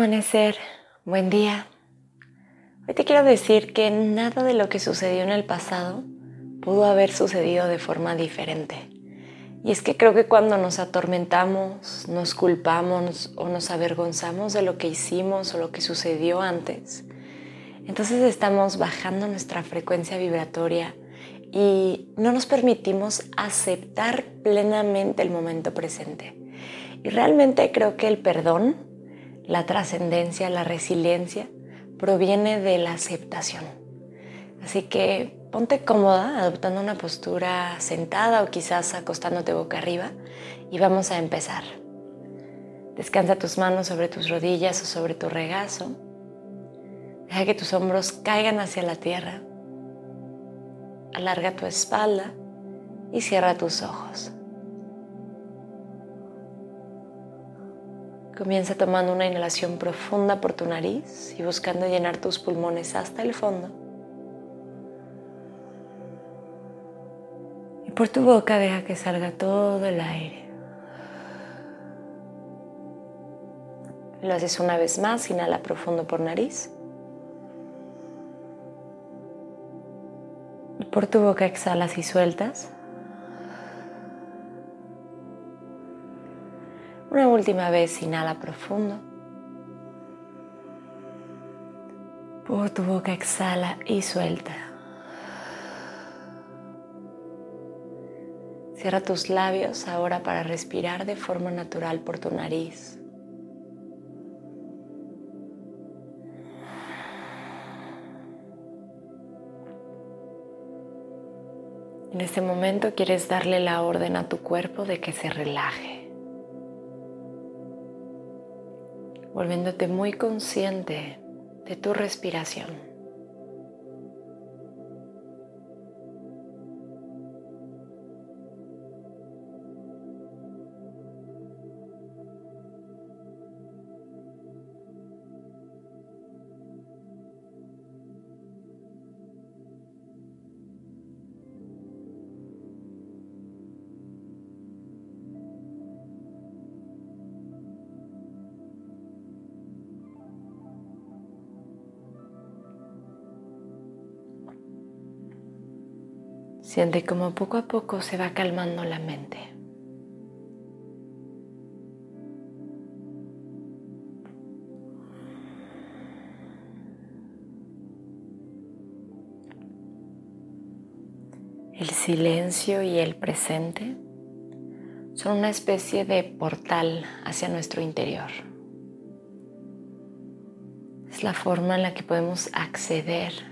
amanecer, buen día. Hoy te quiero decir que nada de lo que sucedió en el pasado pudo haber sucedido de forma diferente. Y es que creo que cuando nos atormentamos, nos culpamos o nos avergonzamos de lo que hicimos o lo que sucedió antes, entonces estamos bajando nuestra frecuencia vibratoria y no nos permitimos aceptar plenamente el momento presente. Y realmente creo que el perdón la trascendencia, la resiliencia, proviene de la aceptación. Así que ponte cómoda adoptando una postura sentada o quizás acostándote boca arriba y vamos a empezar. Descansa tus manos sobre tus rodillas o sobre tu regazo. Deja que tus hombros caigan hacia la tierra. Alarga tu espalda y cierra tus ojos. Comienza tomando una inhalación profunda por tu nariz y buscando llenar tus pulmones hasta el fondo. Y por tu boca deja que salga todo el aire. Lo haces una vez más, inhala profundo por nariz. Y por tu boca exhalas y sueltas. Una última vez, inhala profundo. Por tu boca exhala y suelta. Cierra tus labios ahora para respirar de forma natural por tu nariz. En este momento quieres darle la orden a tu cuerpo de que se relaje. Volviéndote muy consciente de tu respiración. Siente como poco a poco se va calmando la mente. El silencio y el presente son una especie de portal hacia nuestro interior. Es la forma en la que podemos acceder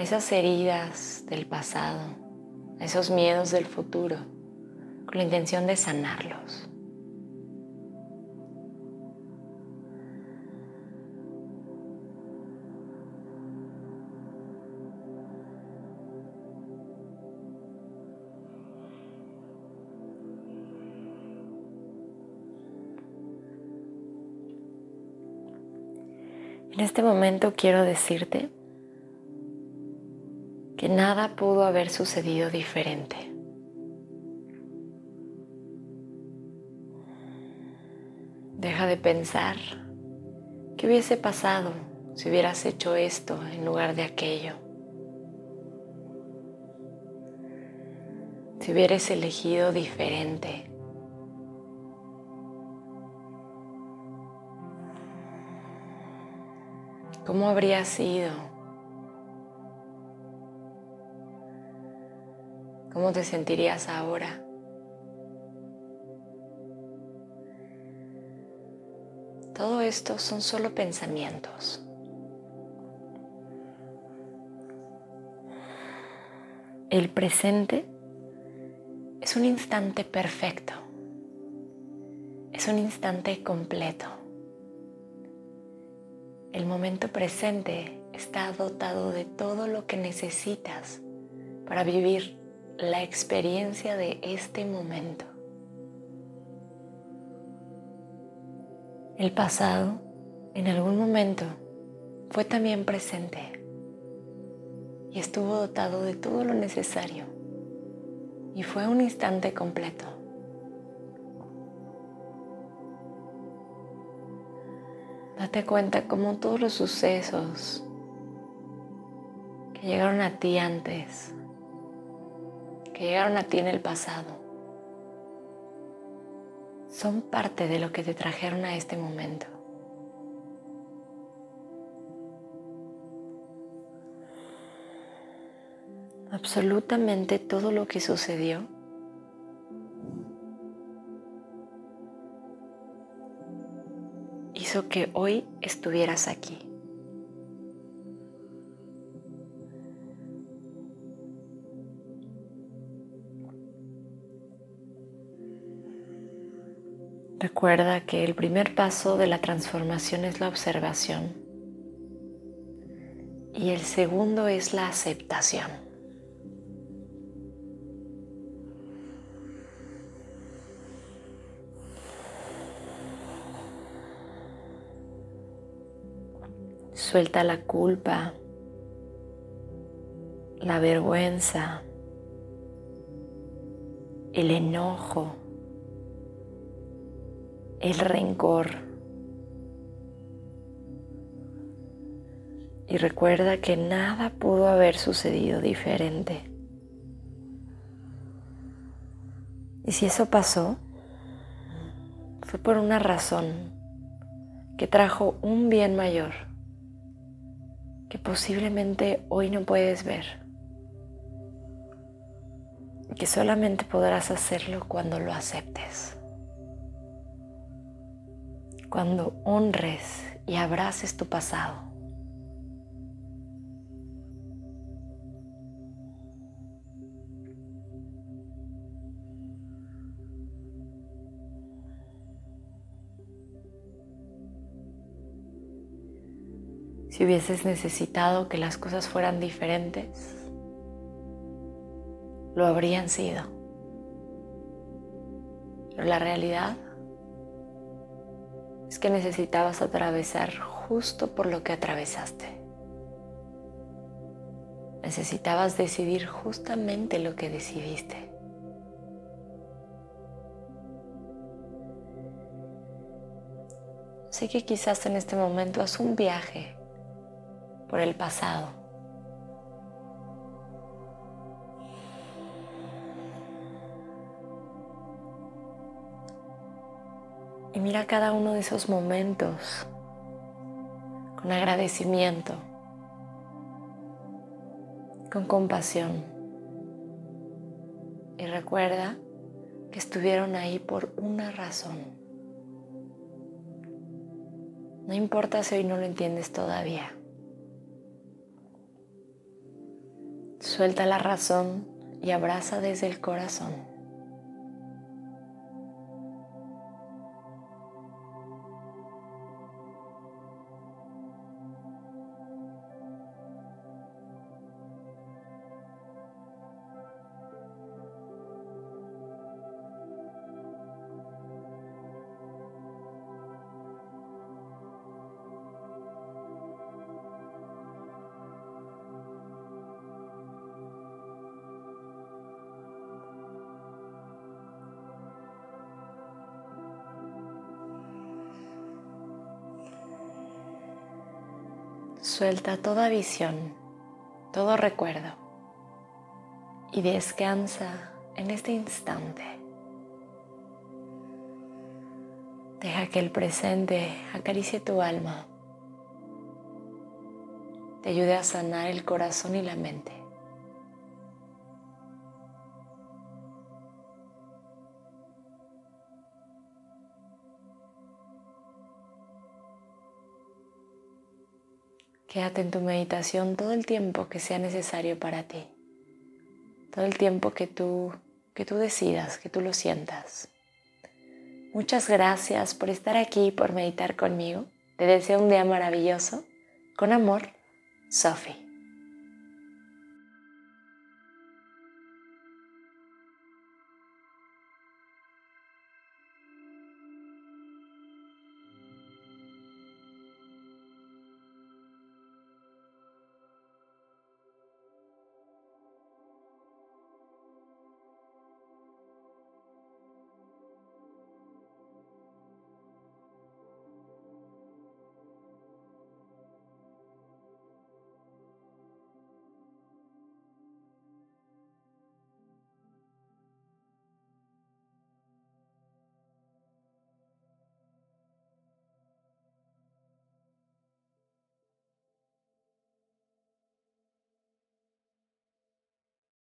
esas heridas del pasado, esos miedos del futuro, con la intención de sanarlos. En este momento quiero decirte que nada pudo haber sucedido diferente. Deja de pensar qué hubiese pasado si hubieras hecho esto en lugar de aquello. Si hubieras elegido diferente. ¿Cómo habría sido? ¿Cómo te sentirías ahora? Todo esto son solo pensamientos. El presente es un instante perfecto. Es un instante completo. El momento presente está dotado de todo lo que necesitas para vivir la experiencia de este momento. El pasado en algún momento fue también presente y estuvo dotado de todo lo necesario y fue un instante completo. Date cuenta cómo todos los sucesos que llegaron a ti antes, llegaron a ti en el pasado, son parte de lo que te trajeron a este momento. Absolutamente todo lo que sucedió hizo que hoy estuvieras aquí. Recuerda que el primer paso de la transformación es la observación y el segundo es la aceptación. Suelta la culpa, la vergüenza, el enojo, el rencor. Y recuerda que nada pudo haber sucedido diferente. Y si eso pasó, fue por una razón que trajo un bien mayor que posiblemente hoy no puedes ver. Que solamente podrás hacerlo cuando lo aceptes cuando honres y abraces tu pasado. Si hubieses necesitado que las cosas fueran diferentes, lo habrían sido. Pero la realidad es que necesitabas atravesar justo por lo que atravesaste. Necesitabas decidir justamente lo que decidiste. Sé que quizás en este momento haz un viaje por el pasado mira cada uno de esos momentos con agradecimiento, con compasión. Y recuerda que estuvieron ahí por una razón. No importa si hoy no lo entiendes todavía. Suelta la razón y abraza desde el corazón. Suelta toda visión, todo recuerdo y descansa en este instante. Deja que el presente acaricie tu alma, te ayude a sanar el corazón y la mente. Quédate en tu meditación todo el tiempo que sea necesario para ti. Todo el tiempo que tú, que tú decidas, que tú lo sientas. Muchas gracias por estar aquí por meditar conmigo. Te deseo un día maravilloso. Con amor, Sophie.